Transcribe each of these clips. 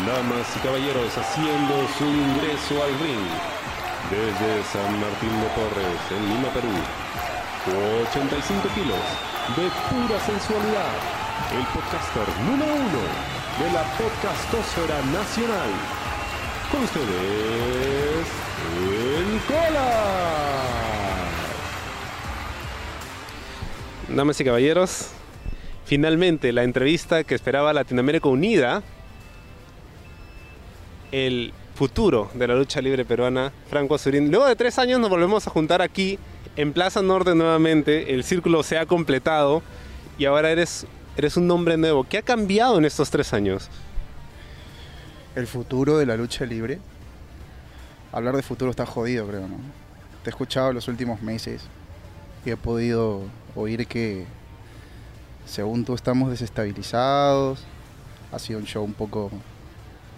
Damas y caballeros, haciendo su ingreso al ring desde San Martín de Porres, en Lima, Perú. 85 kilos de pura sensualidad. El podcaster número uno de la podcastosfera nacional. Con ustedes, el Cola. Damas y caballeros, finalmente la entrevista que esperaba Latinoamérica Unida, el futuro de la lucha libre peruana, Franco Azurín. Luego de tres años nos volvemos a juntar aquí en Plaza Norte nuevamente, el círculo se ha completado y ahora eres, eres un nombre nuevo. ¿Qué ha cambiado en estos tres años? El futuro de la lucha libre. Hablar de futuro está jodido, creo, ¿no? Te he escuchado los últimos meses y he podido oír que, según tú, estamos desestabilizados. Ha sido un show un poco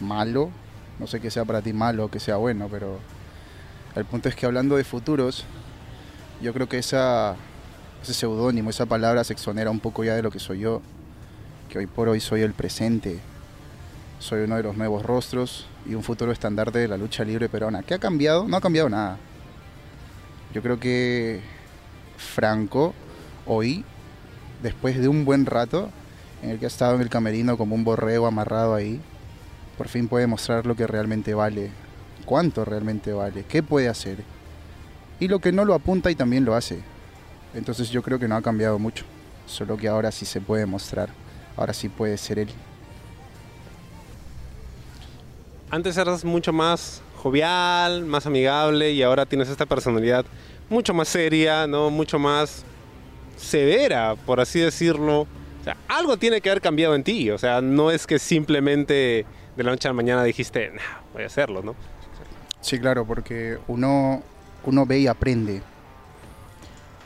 malo. No sé qué sea para ti malo que sea bueno, pero el punto es que hablando de futuros, yo creo que ese seudónimo, esa palabra se exonera un poco ya de lo que soy yo, que hoy por hoy soy el presente, soy uno de los nuevos rostros y un futuro estandarte de la lucha libre peruana. ¿Qué ha cambiado? No ha cambiado nada. Yo creo que Franco hoy, después de un buen rato en el que ha estado en el camerino como un borrego amarrado ahí, por fin puede mostrar lo que realmente vale, cuánto realmente vale, qué puede hacer. Y lo que no lo apunta y también lo hace. Entonces yo creo que no ha cambiado mucho, solo que ahora sí se puede mostrar, ahora sí puede ser él. Antes eras mucho más jovial, más amigable y ahora tienes esta personalidad mucho más seria, ¿no? Mucho más severa, por así decirlo. O sea, algo tiene que haber cambiado en ti. O sea, no es que simplemente de la noche a la mañana dijiste, nah, voy a hacerlo, ¿no? Sí, claro, porque uno, uno ve y aprende.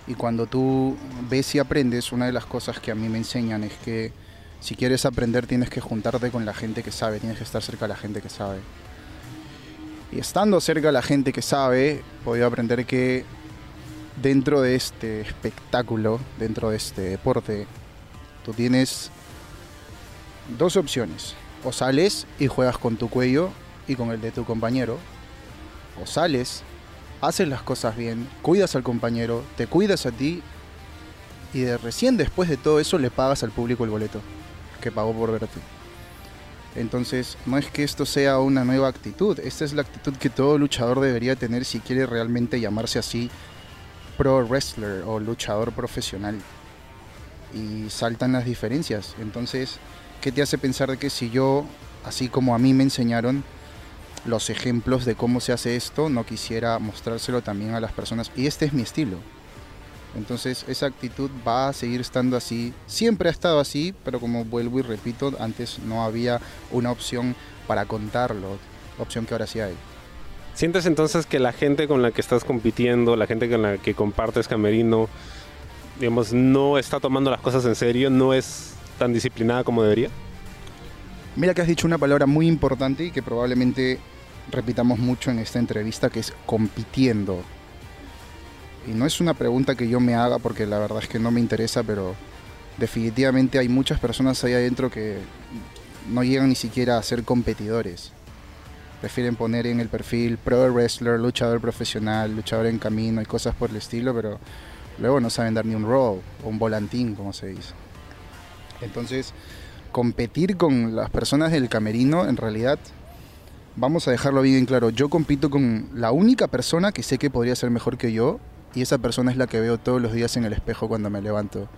Y cuando tú ves y aprendes, una de las cosas que a mí me enseñan es que si quieres aprender tienes que juntarte con la gente que sabe, tienes que estar cerca de la gente que sabe. Y estando cerca de la gente que sabe, he podido aprender que dentro de este espectáculo, dentro de este deporte, tú tienes dos opciones. O sales y juegas con tu cuello y con el de tu compañero. O sales, haces las cosas bien, cuidas al compañero, te cuidas a ti y de recién después de todo eso le pagas al público el boleto que pagó por verte. Entonces, no es que esto sea una nueva actitud, esta es la actitud que todo luchador debería tener si quiere realmente llamarse así pro wrestler o luchador profesional. Y saltan las diferencias. Entonces, ¿qué te hace pensar de que si yo, así como a mí me enseñaron los ejemplos de cómo se hace esto, no quisiera mostrárselo también a las personas? Y este es mi estilo. Entonces esa actitud va a seguir estando así. Siempre ha estado así, pero como vuelvo y repito, antes no había una opción para contarlo, opción que ahora sí hay. ¿Sientes entonces que la gente con la que estás compitiendo, la gente con la que compartes camerino, digamos, no está tomando las cosas en serio, no es tan disciplinada como debería? Mira que has dicho una palabra muy importante y que probablemente repitamos mucho en esta entrevista, que es compitiendo. Y no es una pregunta que yo me haga porque la verdad es que no me interesa, pero definitivamente hay muchas personas ahí adentro que no llegan ni siquiera a ser competidores. Prefieren poner en el perfil pro wrestler, luchador profesional, luchador en camino y cosas por el estilo, pero luego no saben dar ni un roll o un volantín, como se dice. Entonces, competir con las personas del camerino, en realidad, vamos a dejarlo bien claro, yo compito con la única persona que sé que podría ser mejor que yo y esa persona es la que veo todos los días en el espejo cuando me levanto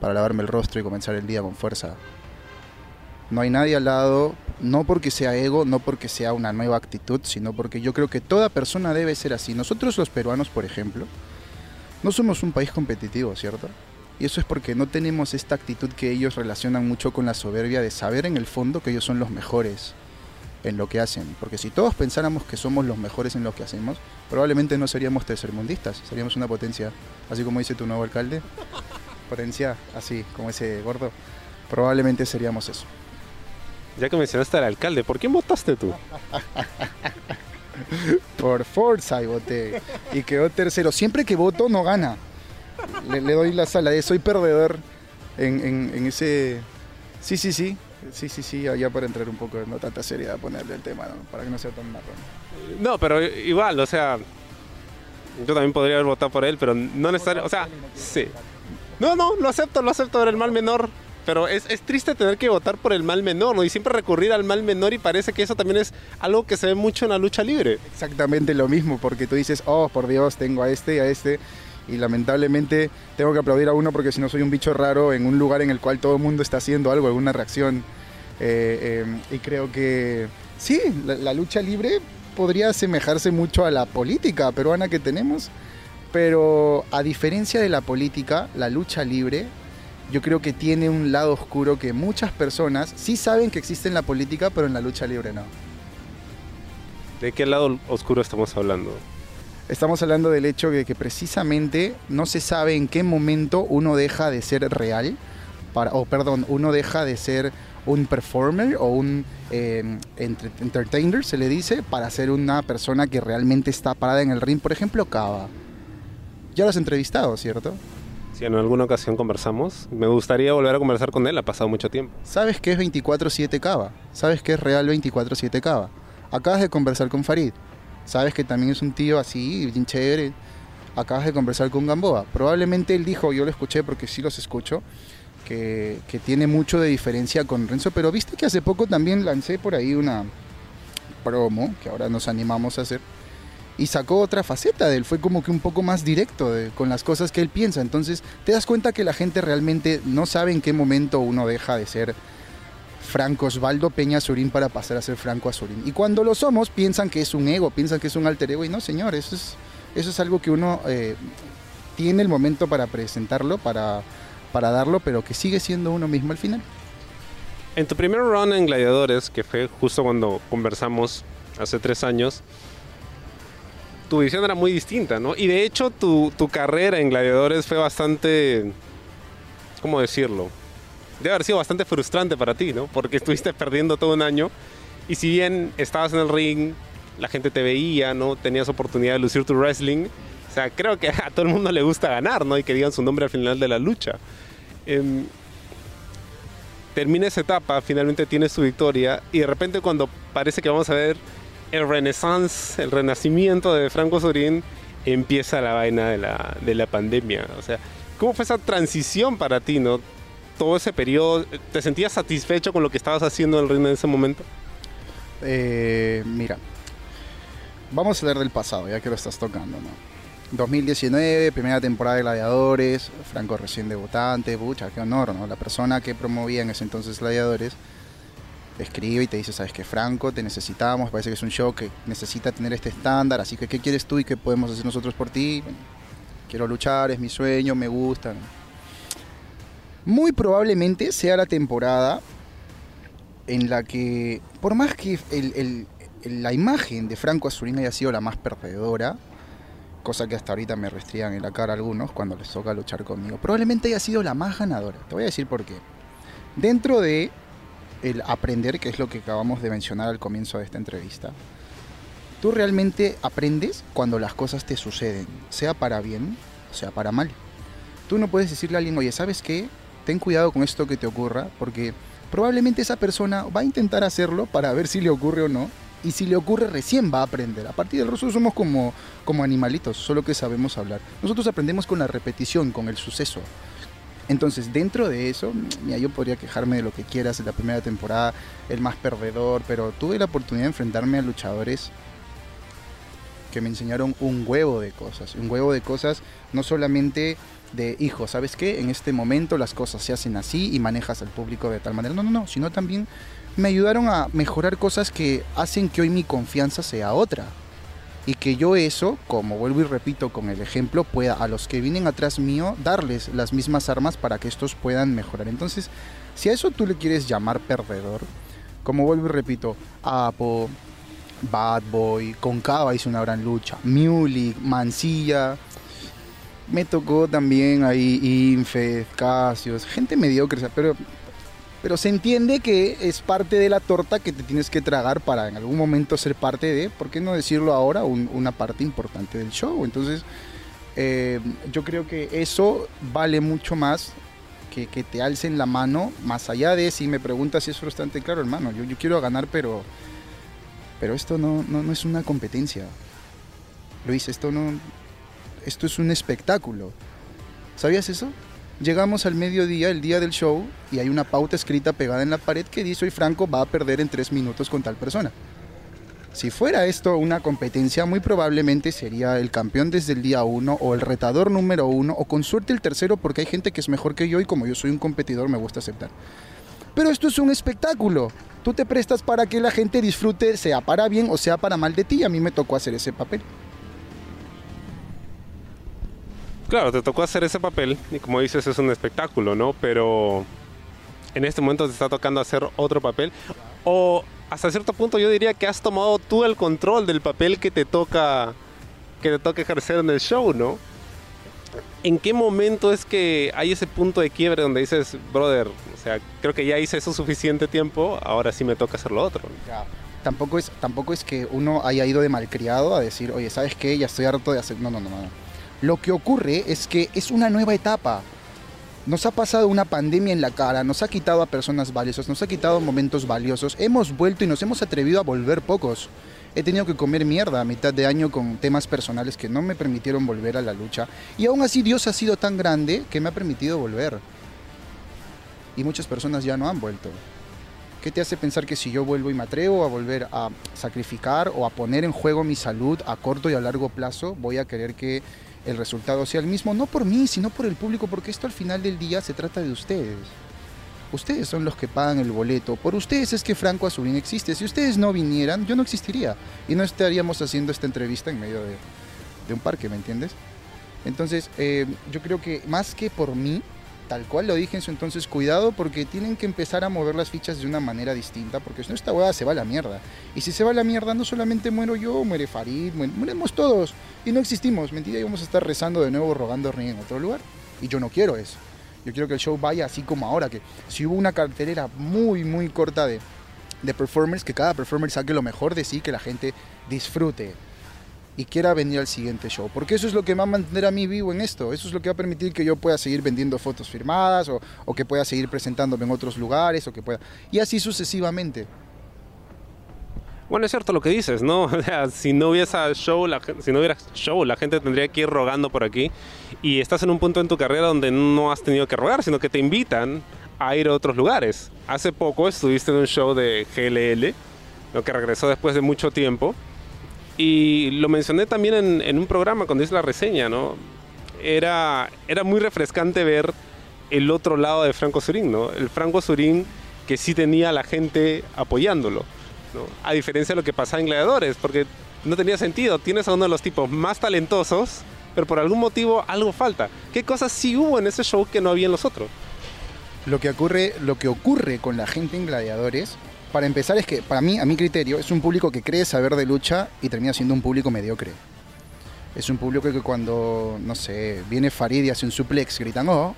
para lavarme el rostro y comenzar el día con fuerza. No hay nadie al lado, no porque sea ego, no porque sea una nueva actitud, sino porque yo creo que toda persona debe ser así. Nosotros los peruanos, por ejemplo, no somos un país competitivo, ¿cierto? Y eso es porque no tenemos esta actitud que ellos relacionan mucho con la soberbia de saber en el fondo que ellos son los mejores en lo que hacen. Porque si todos pensáramos que somos los mejores en lo que hacemos, probablemente no seríamos tercermundistas, seríamos una potencia, así como dice tu nuevo alcalde. Potencia, así como ese gordo. Probablemente seríamos eso. Ya que mencionaste al alcalde, ¿por quién votaste tú? Por Forza y voté. Y quedó tercero. Siempre que voto no gana. Le, le doy la sala de soy perdedor en, en- en ese... Sí, sí, sí. Sí, sí, sí, ya para entrar un poco, no tanta seriedad ponerle el tema, ¿no? para que no sea tan marrón. No, pero igual, o sea, yo también podría haber votado por él, pero no necesariamente, o sea, sí. No, no, lo acepto, lo acepto, era el mal menor. Pero es, es, triste tener que votar por el mal menor, ¿no? Y siempre recurrir al mal menor y parece que eso también es algo que se ve mucho en la lucha libre. Exactamente lo mismo, porque tú dices, oh, por Dios, tengo a este, a este, y lamentablemente tengo que aplaudir a uno porque si no soy un bicho raro en un lugar en el cual todo el mundo está haciendo algo, alguna reacción. Eh, eh, y creo que sí, la, lucha libre podría asemejarse mucho a la política peruana que tenemos, pero a diferencia de la política, la lucha libre yo creo que tiene un lado oscuro que muchas personas sí saben que existe en la política, pero en la lucha libre no. ¿De qué lado oscuro estamos hablando? Estamos hablando del hecho de que precisamente no se sabe en qué momento uno deja de ser real, para, o perdón, uno deja de ser un performer o un eh, entertainer, se le dice, para ser una persona que realmente está parada en el ring. Por ejemplo, Cava. Ya lo has entrevistado, ¿cierto? Sí, en alguna ocasión conversamos. Me gustaría volver a conversar con él, ha pasado mucho tiempo. ¿Sabes qué es 24-7 Cava? ¿Sabes qué es real 24-7 Cava? Acabas de conversar con Farid. Sabes que también es un tío así, bien chévere. Acabas de conversar con Gamboa. Probablemente él dijo, yo lo escuché porque sí los escucho, que, tiene mucho de diferencia con Renzo, pero viste que hace poco también lancé por ahí una promo, que ahora nos animamos a hacer, y sacó otra faceta de él, fue como que un poco más directo con las cosas que él piensa. Entonces te das cuenta que la gente realmente no sabe en qué momento uno deja de ser Franco Osvaldo Peña Surín para pasar a ser Franco Azurín. Y cuando lo somos, piensan que es un ego, piensan que es un alter ego. Y no, señor, eso es, eso es algo que uno eh, tiene el momento para presentarlo, para para darlo, pero que sigue siendo uno mismo al final. En tu primer run en Gladiadores, que fue justo cuando conversamos hace tres años, tu visión era muy distinta, ¿no? Y de hecho tu, tu carrera en Gladiadores fue bastante, ¿cómo decirlo? Debe haber sido bastante frustrante para ti, ¿no? Porque estuviste perdiendo todo un año y si bien estabas en el ring, la gente te veía, ¿no? Tenías oportunidad de lucir tu wrestling, o sea, creo que a todo el mundo le gusta ganar, ¿no? Y que digan su nombre al final de la lucha. Em, termina esa etapa, finalmente tienes tu victoria y de repente cuando parece que vamos a ver el renaissance, el renacimiento de Franco Sorín, empieza la vaina de la, de la pandemia. O sea, ¿cómo fue esa transición para ti, no? Todo ese periodo, ¿te sentías satisfecho con lo que estabas haciendo en el reino en ese momento? Eh, mira, vamos a hablar del pasado, ya que lo estás tocando, ¿no? 2019, primera temporada de Gladiadores, Franco recién debutante, pucha, qué honor, ¿no? La persona que promovía en ese entonces Gladiadores escribe y te dice, sabes que Franco, te necesitamos, parece que es un show que necesita tener este estándar, así que ¿qué quieres tú y qué podemos hacer nosotros por ti? quiero luchar, es mi sueño, me gusta. Muy probablemente sea la temporada en la que, por más que la imagen de Franco Azurín haya sido la más perdedora, cosa que hasta ahorita me restrían en la cara algunos cuando les toca luchar conmigo. Probablemente haya sido la más ganadora. Te voy a decir por qué. Dentro de el aprender, que es lo que acabamos de mencionar al comienzo de esta entrevista, tú realmente aprendes cuando las cosas te suceden, sea para bien sea para mal. Tú no puedes decirle a alguien, oye, ¿sabes qué? Ten cuidado con esto que te ocurra, porque probablemente esa persona va a intentar hacerlo para ver si le ocurre o no, y si le ocurre recién va a aprender. A partir del rostro somos como, como animalitos, solo que sabemos hablar. Nosotros aprendemos con la repetición, con el suceso. Entonces, dentro de eso, mira, yo podría quejarme de lo que quieras en la primera temporada, el más perdedor, pero tuve la oportunidad de enfrentarme a luchadores que me enseñaron un huevo de cosas, un huevo de cosas, no solamente de, hijo, ¿sabes qué? En este momento las cosas se hacen así y manejas al público de tal manera. No, no, no, sino también me ayudaron a mejorar cosas que hacen que hoy mi confianza sea otra. Y que yo eso, como vuelvo y repito con el ejemplo, pueda a los que vienen atrás mío darles las mismas armas para que estos puedan mejorar. Entonces, si a eso tú le quieres llamar perdedor, como vuelvo y repito, Apo, Bad Boy, Concava hizo una gran lucha, Muley, Mancilla, me tocó también ahí Infed, Casios, gente mediocre, pero pero se entiende que es parte de la torta que te tienes que tragar para en algún momento ser parte de, ¿por qué no decirlo ahora? una parte importante del show. Entonces, eh, yo creo que eso vale mucho más que, que te alcen la mano, más allá de si me preguntas si es frustrante, claro, hermano, yo, quiero ganar, pero, pero esto no, no es una competencia. Luis, esto no, esto es un espectáculo. ¿Sabías eso? Llegamos al mediodía, el día del show, y hay una pauta escrita pegada en la pared que dice hoy Franco va a perder en tres minutos con tal persona. Si fuera esto una competencia, muy probablemente sería el campeón desde el día uno o el retador número uno o con suerte el tercero porque hay gente que es mejor que yo y como yo soy un competidor me gusta aceptar. Pero esto es un espectáculo. Tú te prestas para que la gente disfrute, sea para bien o sea para mal de ti. A mí me tocó hacer ese papel. Claro, te tocó hacer ese papel y como dices es un espectáculo, ¿no? Pero en este momento te está tocando hacer otro papel o hasta cierto punto yo diría que has tomado tú el control del papel que te toca que te toca ejercer en el show, ¿no? ¿En qué momento es que hay ese punto de quiebre donde dices, brother, o sea, creo que ya hice eso suficiente tiempo, ahora sí me toca hacer lo otro? Tampoco es, tampoco es que uno haya ido de malcriado a decir, oye, ¿sabes qué? Ya estoy harto de hacer... No, no, no, no. Lo que ocurre es que es una nueva etapa. Nos ha pasado una pandemia en la cara, nos ha quitado a personas valiosas, nos ha quitado momentos valiosos. Hemos vuelto y nos hemos atrevido a volver pocos. He tenido que comer mierda a mitad de año con temas personales que no me permitieron volver a la lucha. Y aún así Dios ha sido tan grande que me ha permitido volver. Y muchas personas ya no han vuelto. ¿Qué te hace pensar que si yo vuelvo y me atrevo a volver a sacrificar o a poner en juego mi salud a corto y a largo plazo, voy a querer que el resultado sea el mismo, no por mí, sino por el público, porque esto al final del día se trata de ustedes. Ustedes son los que pagan el boleto. Por ustedes es que Franco Azurín existe. Si ustedes no vinieran, yo no existiría. Y no estaríamos haciendo esta entrevista en medio de, de un parque, ¿me entiendes? Entonces, eh, yo creo que más que por mí, tal cual lo dije en su entonces, cuidado porque tienen que empezar a mover las fichas de una manera distinta, porque si no esta hueá se va a la mierda. Y si se va a la mierda, no solamente muero yo, muere Farid, muere- mueremos todos. Y no existimos, mentira, y vamos a estar rezando de nuevo, rogando en otro lugar. Y yo no quiero eso. Yo quiero que el show vaya así como ahora, que si hubo una cartelera muy, muy corta de, de performers, que cada performer saque lo mejor de sí, que la gente disfrute y quiera venir al siguiente show. Porque eso es lo que me va a mantener a mí vivo en esto. Eso es lo que va a permitir que yo pueda seguir vendiendo fotos firmadas o, que pueda seguir presentándome en otros lugares o que pueda... Y así sucesivamente. Bueno, es cierto lo que dices, ¿no? O sea, si no hubiese show, si no hubiera show, la gente tendría que ir rogando por aquí. Y estás en un punto en tu carrera donde no has tenido que rogar, sino que te invitan a ir a otros lugares. Hace poco estuviste en un show de GLL, lo que regresó después de mucho tiempo. Y lo mencioné también en, en un programa cuando hice la reseña, ¿no? Era, era muy refrescante ver el otro lado de Franco Surín, ¿no? El Franco Surín que sí tenía a la gente apoyándolo. ¿no? A diferencia de lo que pasaba en Gladiadores, porque no tenía sentido. Tienes a uno de los tipos más talentosos, pero por algún motivo algo falta. ¿Qué cosas sí hubo en ese show que no había en los otros? Lo que ocurre, lo que ocurre con la gente en Gladiadores, para empezar es que para mí, a mi criterio, es un público que cree saber de lucha y termina siendo un público mediocre. Es un público que cuando, no sé, viene Farid y hace un suplex, gritan oh,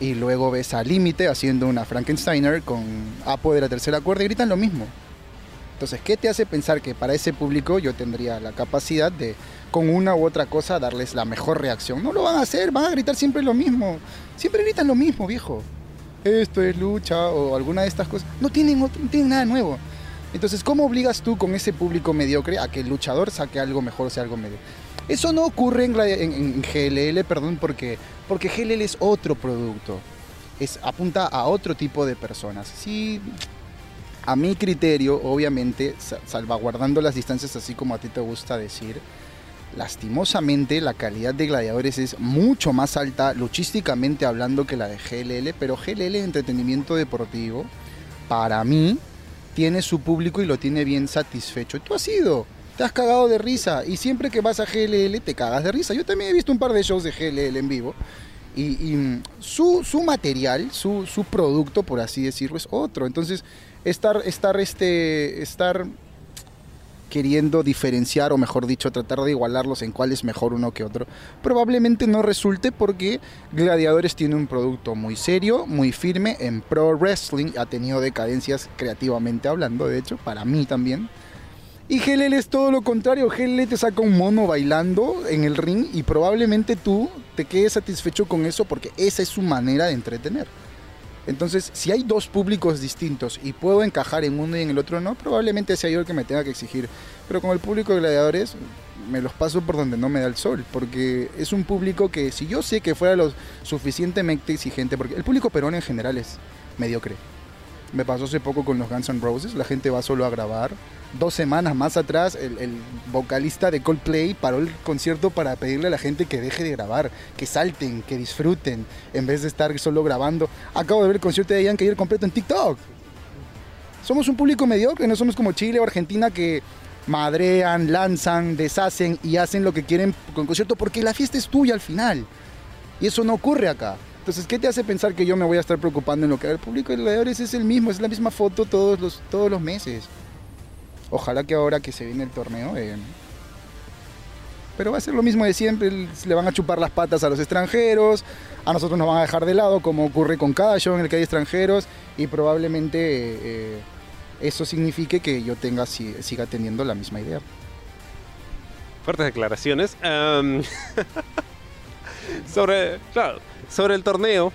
y luego ves a Límite haciendo una Frankensteiner con Apo de la tercera cuerda y gritan lo mismo. Entonces, ¿qué te hace pensar que para ese público yo tendría la capacidad de, con una u otra cosa, darles la mejor reacción? No lo van a hacer, van a gritar siempre lo mismo. Siempre gritan lo mismo, viejo. Esto es lucha o alguna de estas cosas. No tienen, no tienen nada nuevo. Entonces, ¿cómo obligas tú con ese público mediocre a que el luchador saque algo mejor, sea algo medio? Eso no ocurre en, en- en GLL, perdón, porque, porque GLL es otro producto. Es, apunta a otro tipo de personas. Sí, a mi criterio, obviamente, sa- salvaguardando las distancias así como a ti te gusta decir, lastimosamente la calidad de gladiadores es mucho más alta luchísticamente hablando que la de GLL, pero GLL entretenimiento deportivo, para mí, tiene su público y lo tiene bien satisfecho. Tú has ido, te has cagado de risa y siempre que vas a GLL te cagas de risa. Yo también he visto un par de shows de GLL en vivo. Y, y, mm, su, su material, su, su producto, por así decirlo, es otro. Entonces, estar, estar, este, estar queriendo diferenciar, o mejor dicho, tratar de igualarlos en cuál es mejor uno que otro, probablemente no resulte porque Gladiadores tiene un producto muy serio, muy firme en pro wrestling, ha tenido decadencias creativamente hablando, de hecho, para mí también. Y GLL es todo lo contrario. GLL te saca un mono bailando en el ring y probablemente tú te quedes satisfecho con eso porque esa es su manera de entretener. Entonces, si hay dos públicos distintos y puedo encajar en uno y en el otro no, probablemente sea yo el que me tenga que exigir. Pero con el público de gladiadores me los paso por donde no me da el sol, porque es un público que si yo sé que fuera lo suficientemente exigente, porque el público peruano en general es mediocre. Me pasó hace poco con los Guns N' Roses, la gente va solo a grabar. Dos semanas más atrás, el, vocalista de Coldplay paró el concierto para pedirle a la gente que deje de grabar, que salten, que disfruten, en vez de estar solo grabando. Acabo de ver el concierto de Yankee ayer completo en TikTok. Somos un público mediocre, no somos como Chile o Argentina que madrean, lanzan, deshacen y hacen lo que quieren con concierto porque la fiesta es tuya al final. Y eso no ocurre acá. Entonces, ¿qué te hace pensar que yo me voy a estar preocupando en lo que haga el público de? Es el mismo, es la misma foto todos los, todos los meses. Ojalá que ahora que se viene el torneo... Eh, pero va a ser lo mismo de siempre, le van a chupar las patas a los extranjeros, a nosotros nos van a dejar de lado, como ocurre con cada show en el que hay extranjeros, y probablemente eh, eso signifique que yo tenga, siga teniendo la misma idea. Fuertes declaraciones. Um, sobre, claro, sobre el torneo,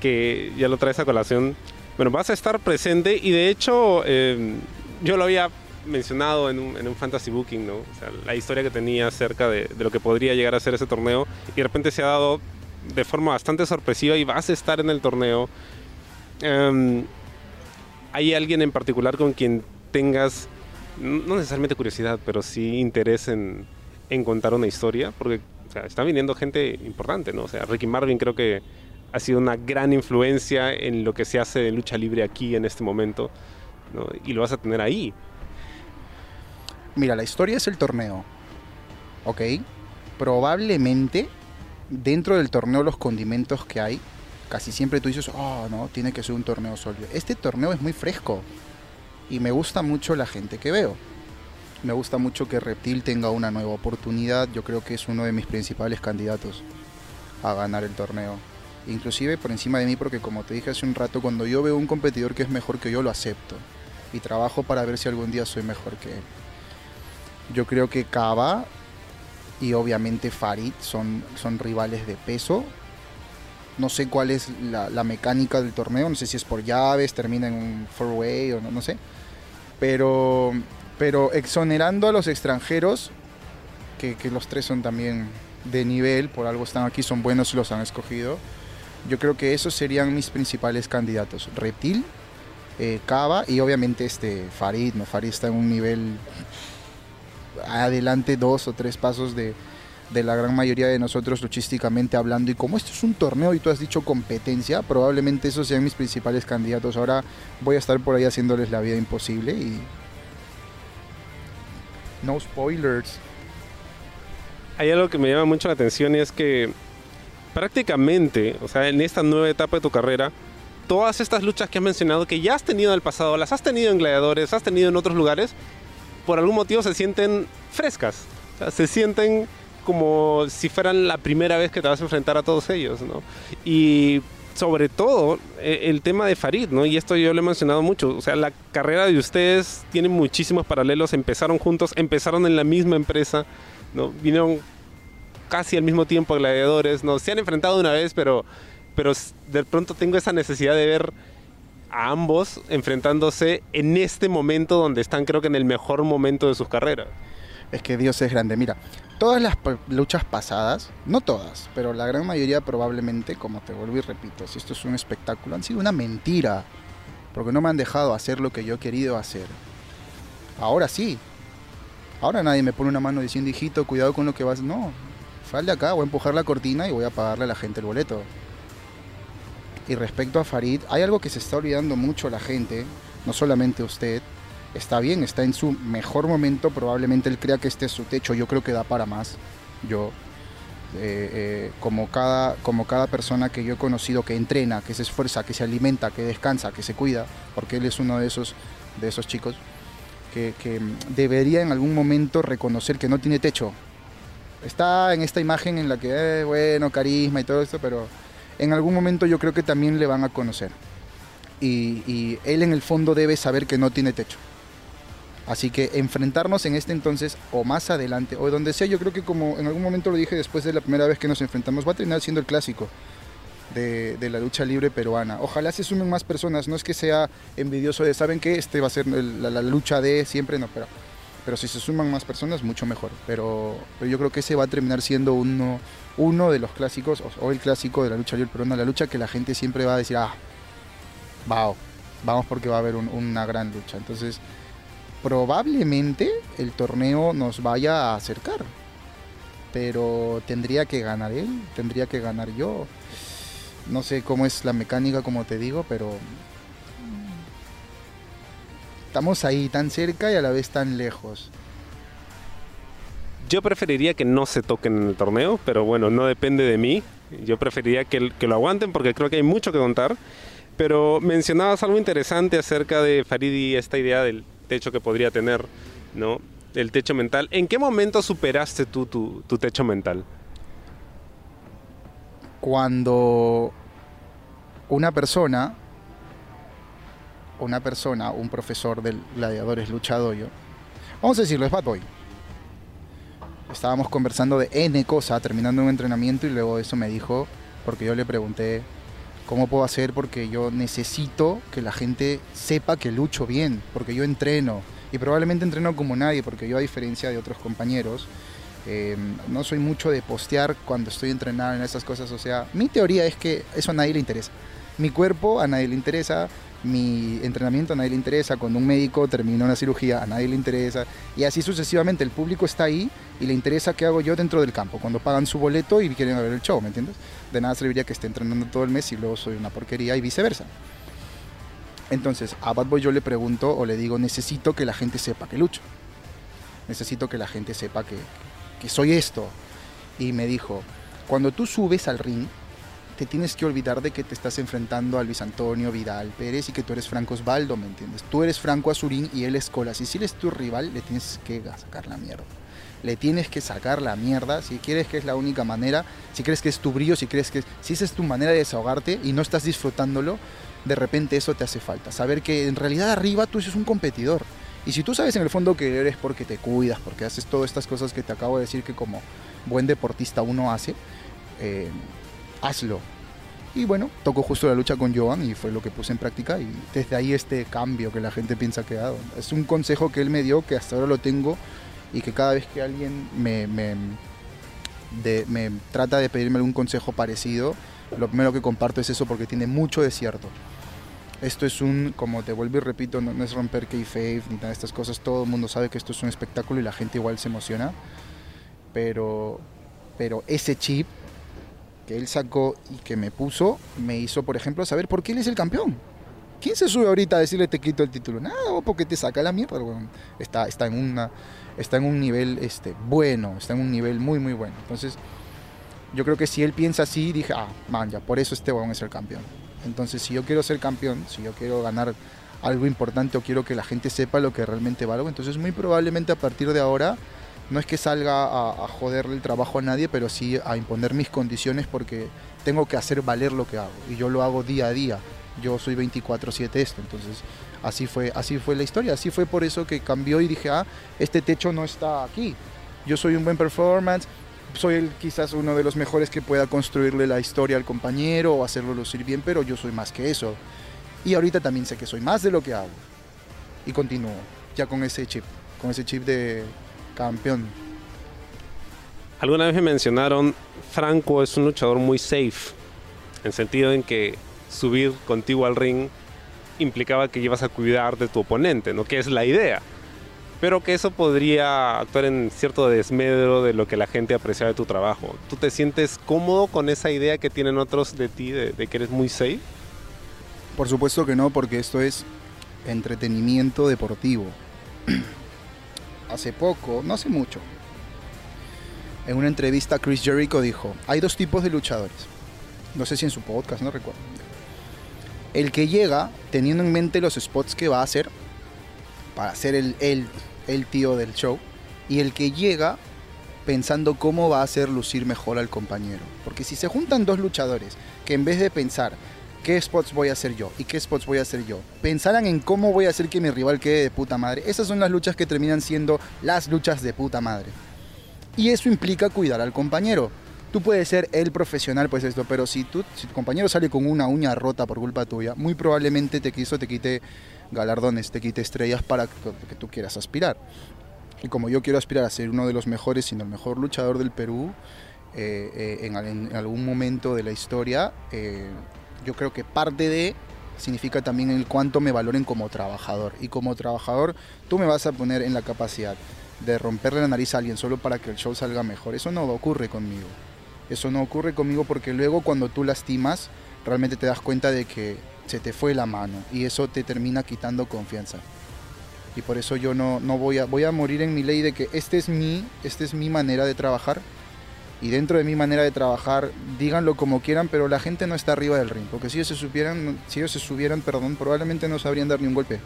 que ya lo traes a colación, bueno, vas a estar presente y de hecho eh, yo lo había mencionado en un, en un, fantasy booking, ¿no? O sea, la historia que tenía acerca de, lo que podría llegar a ser ese torneo y de repente se ha dado de forma bastante sorpresiva y vas a estar en el torneo. Um, ¿Hay alguien en particular con quien tengas, no necesariamente curiosidad, pero sí interés en, en contar una historia? Porque o sea, está viniendo gente importante, ¿no? O sea, Ricky Marvin creo que ha sido una gran influencia en lo que se hace de lucha libre aquí en este momento, ¿no? Y lo vas a tener ahí. Mira, la historia es el torneo, ¿ok? Probablemente dentro del torneo los condimentos que hay, casi siempre tú dices, oh, no, tiene que ser un torneo sólido. Este torneo es muy fresco y me gusta mucho la gente que veo. Me gusta mucho que Reptil tenga una nueva oportunidad. Yo creo que es uno de mis principales candidatos a ganar el torneo. Inclusive por encima de mí porque como te dije hace un rato, cuando yo veo un competidor que es mejor que yo, lo acepto. Y trabajo para ver si algún día soy mejor que él. Yo creo que Kaba y obviamente Farid son, son rivales de peso. No sé cuál es la, la, mecánica del torneo, no sé si es por llaves, termina en un four-way o no, no sé. Pero pero exonerando a los extranjeros, que, los tres son también de nivel, por algo están aquí, son buenos y los han escogido. Yo creo que esos serían mis principales candidatos. Reptil, eh, Cava y obviamente este Farid, ¿no? Farid está en un nivel adelante dos o tres pasos de, de la gran mayoría de nosotros luchísticamente hablando y como esto es un torneo y tú has dicho competencia, probablemente esos sean mis principales candidatos. Ahora voy a estar por ahí haciéndoles la vida imposible y no spoilers. Hay algo que me llama mucho la atención y es que prácticamente, o sea, en esta nueva etapa de tu carrera, todas estas luchas que has mencionado, que ya has tenido en el pasado, las has tenido en Gladiadores, has tenido en otros lugares, por algún motivo se sienten frescas. O sea, se sienten como si fueran la primera vez que te vas a enfrentar a todos ellos, ¿no? Y sobre todo el tema de Farid, ¿no? Y esto yo lo he mencionado mucho. O sea, la carrera de ustedes tiene muchísimos paralelos. Empezaron juntos, empezaron en la misma empresa, ¿no? Vinieron casi al mismo tiempo gladiadores, ¿no? Se han enfrentado una vez, pero, pero de pronto tengo esa necesidad de ver a ambos enfrentándose en este momento donde están, creo que en el mejor momento de sus carreras. Es que Dios es grande. Mira, todas las luchas pasadas, no todas, pero la gran mayoría probablemente, como te vuelvo y repito, si esto es un espectáculo, han sido una mentira, porque no me han dejado hacer lo que yo he querido hacer. Ahora sí. Ahora nadie me pone una mano diciendo, hijito, cuidado con lo que vas. No, sal de acá, voy a empujar la cortina y voy a pagarle a la gente el boleto. Y respecto a Farid, hay algo que se está olvidando mucho la gente, no solamente usted, está bien, está en su mejor momento, probablemente él crea que este es su techo, yo creo que da para más. Yo, eh, eh, como, cada, como cada persona que yo he conocido que entrena, que se esfuerza, que se alimenta, que descansa, que se cuida, porque él es uno de esos, de esos chicos, que, que debería en algún momento reconocer que no tiene techo. Está en esta imagen en la que, eh, bueno, carisma y todo esto, pero en algún momento yo creo que también le van a conocer. Y él en el fondo debe saber que no tiene techo Así que enfrentarnos en este entonces o más adelante o donde sea, yo creo que como en algún momento lo dije después de la primera vez que nos enfrentamos, va a terminar siendo el clásico de, la lucha libre peruana. Ojalá se sumen más personas, no es que sea envidioso de, ¿saben que Este va a ser la, lucha de siempre, no, pero, pero si se suman más personas, mucho mejor. Pero, pero yo creo que ese va a terminar siendo uno, uno de los clásicos, o, el clásico de la lucha libre peruana, la lucha que la gente siempre va a decir, ah, wow, vamos porque va a haber un- una gran lucha. Entonces, probablemente el torneo nos vaya a acercar. Pero tendría que ganar él, tendría que ganar yo. No sé cómo es la mecánica, como te digo, pero estamos ahí tan cerca y a la vez tan lejos. Yo preferiría que no se toquen en el torneo, pero bueno, no depende de mí. Yo preferiría que, lo aguanten porque creo que hay mucho que contar. Pero mencionabas algo interesante acerca de Faridi, esta idea del techo que podría tener, ¿no? El techo mental. ¿En qué momento superaste tú tu, techo mental? Cuando una persona, una persona, un profesor del Gladiadores Luchadoyo, vamos a decirlo, es Bad Boy. Estábamos conversando de N cosa, terminando un entrenamiento y luego eso me dijo, porque yo le pregunté, ¿cómo puedo hacer? Porque yo necesito que la gente sepa que lucho bien, porque yo entreno. Y probablemente entreno como nadie, porque yo a diferencia de otros compañeros, eh, no soy mucho de postear cuando estoy entrenando en esas cosas. O sea, mi teoría es que eso a nadie le interesa. Mi cuerpo a nadie le interesa, mi entrenamiento a nadie le interesa, cuando un médico termina una cirugía a nadie le interesa, y así sucesivamente. El público está ahí y le interesa qué hago yo dentro del campo, cuando pagan su boleto y quieren ver el show, ¿me entiendes? De nada serviría que esté entrenando todo el mes y luego soy una porquería y viceversa. Entonces, a Bad Boy yo le pregunto o le digo, necesito que la gente sepa que lucho. Necesito que la gente sepa que, que soy esto. Y me dijo, cuando tú subes al ring, te tienes que olvidar de que te estás enfrentando a Luis Antonio Vidal Pérez y que tú eres Franco Osvaldo, ¿me entiendes? Tú eres Franco Azurín y él es Colas. Y si él es tu rival, le tienes que sacar la mierda. Le tienes que sacar la mierda si quieres que es la única manera, si crees que es tu brillo, si crees que si esa es tu manera de desahogarte y no estás disfrutándolo, de repente eso te hace falta. Saber que en realidad arriba tú eres un competidor. Y si tú sabes en el fondo que eres porque te cuidas, porque haces todas estas cosas que te acabo de decir que como buen deportista uno hace, eh, hazlo. Y bueno, tocó justo la lucha con Joan y fue lo que puse en práctica y desde ahí este cambio que la gente piensa que ha dado. Es un consejo que él me dio que hasta ahora lo tengo y que cada vez que alguien me, me, de- trata de pedirme algún consejo parecido, lo primero que comparto es eso porque tiene mucho de cierto. Esto es un, como te vuelvo y repito, no, es romper kayfabe ni nada de estas cosas. Todo el mundo sabe que esto es un espectáculo y la gente igual se emociona. Pero, pero ese chip que él sacó y que me puso me hizo, por ejemplo, saber por qué él es el campeón. ¿Quién se sube ahorita a decirle te quito el título? Nada, porque te saca la mierda. Está, está, en una, está en un nivel este, bueno, está en un nivel muy, muy bueno. Entonces, yo creo que si él piensa así, dije, ah, man, ya, por eso este weón es el campeón. Entonces, si yo quiero ser campeón, si yo quiero ganar algo importante o quiero que la gente sepa lo que realmente valgo, entonces muy probablemente a partir de ahora no es que salga a, a joderle el trabajo a nadie, pero sí a imponer mis condiciones porque tengo que hacer valer lo que hago y yo lo hago día a día. Yo soy 24/7 esto, entonces así fue, así fue la historia, así fue por eso que cambió y dije, ah, este techo no está aquí. Yo soy un buen performance, soy el, quizás uno de los mejores que pueda construirle la historia al compañero o hacerlo lucir bien, pero yo soy más que eso. Y ahorita también sé que soy más de lo que hago. Y continúo, ya con ese chip, con ese chip de campeón. Alguna vez me mencionaron, Franco es un luchador muy safe, en sentido en que subir contigo al ring implicaba que ibas a cuidar de tu oponente, ¿no? Que es la idea. Pero que eso podría actuar en cierto desmedro de lo que la gente aprecia de tu trabajo. ¿Tú te sientes cómodo con esa idea que tienen otros de ti, de, de que eres muy safe? Por supuesto que no, porque esto es entretenimiento deportivo. hace poco, no hace mucho, en una entrevista Chris Jericho dijo, hay dos tipos de luchadores. No sé si en su podcast, no recuerdo. El que llega teniendo en mente los spots que va a hacer para ser el, el, el tío del show y el que llega pensando cómo va a hacer lucir mejor al compañero. Porque si se juntan dos luchadores que en vez de pensar qué spots voy a hacer yo y qué spots voy a hacer yo. Pensaran en cómo voy a hacer que mi rival quede de puta madre. Esas son las luchas que terminan siendo las luchas de puta madre. Y eso implica cuidar al compañero. Tú puedes ser el profesional, pues esto, pero si, si tu compañero sale con una uña rota por culpa tuya, muy probablemente te quiso, te quite galardones, te quite estrellas para que tú quieras aspirar. Y como yo quiero aspirar a ser uno de los mejores, sino el mejor luchador del Perú, eh, eh, en, algún momento de la historia, eh, yo creo que parte de significa también el cuánto me valoren como trabajador. Y como trabajador, tú me vas a poner en la capacidad de romperle la nariz a alguien solo para que el show salga mejor. Eso no ocurre conmigo. Eso no ocurre conmigo porque luego cuando tú lastimas, realmente te das cuenta de que se te fue la mano y eso te termina quitando confianza. Y por eso yo no, no voy, a, voy a morir en mi ley de que este es mi, este es mi manera de trabajar y dentro de mi manera de trabajar, díganlo como quieran, pero la gente no está arriba del ring, porque si ellos se supieran, si ellos se subieran, perdón, probablemente no sabrían dar ni un golpe.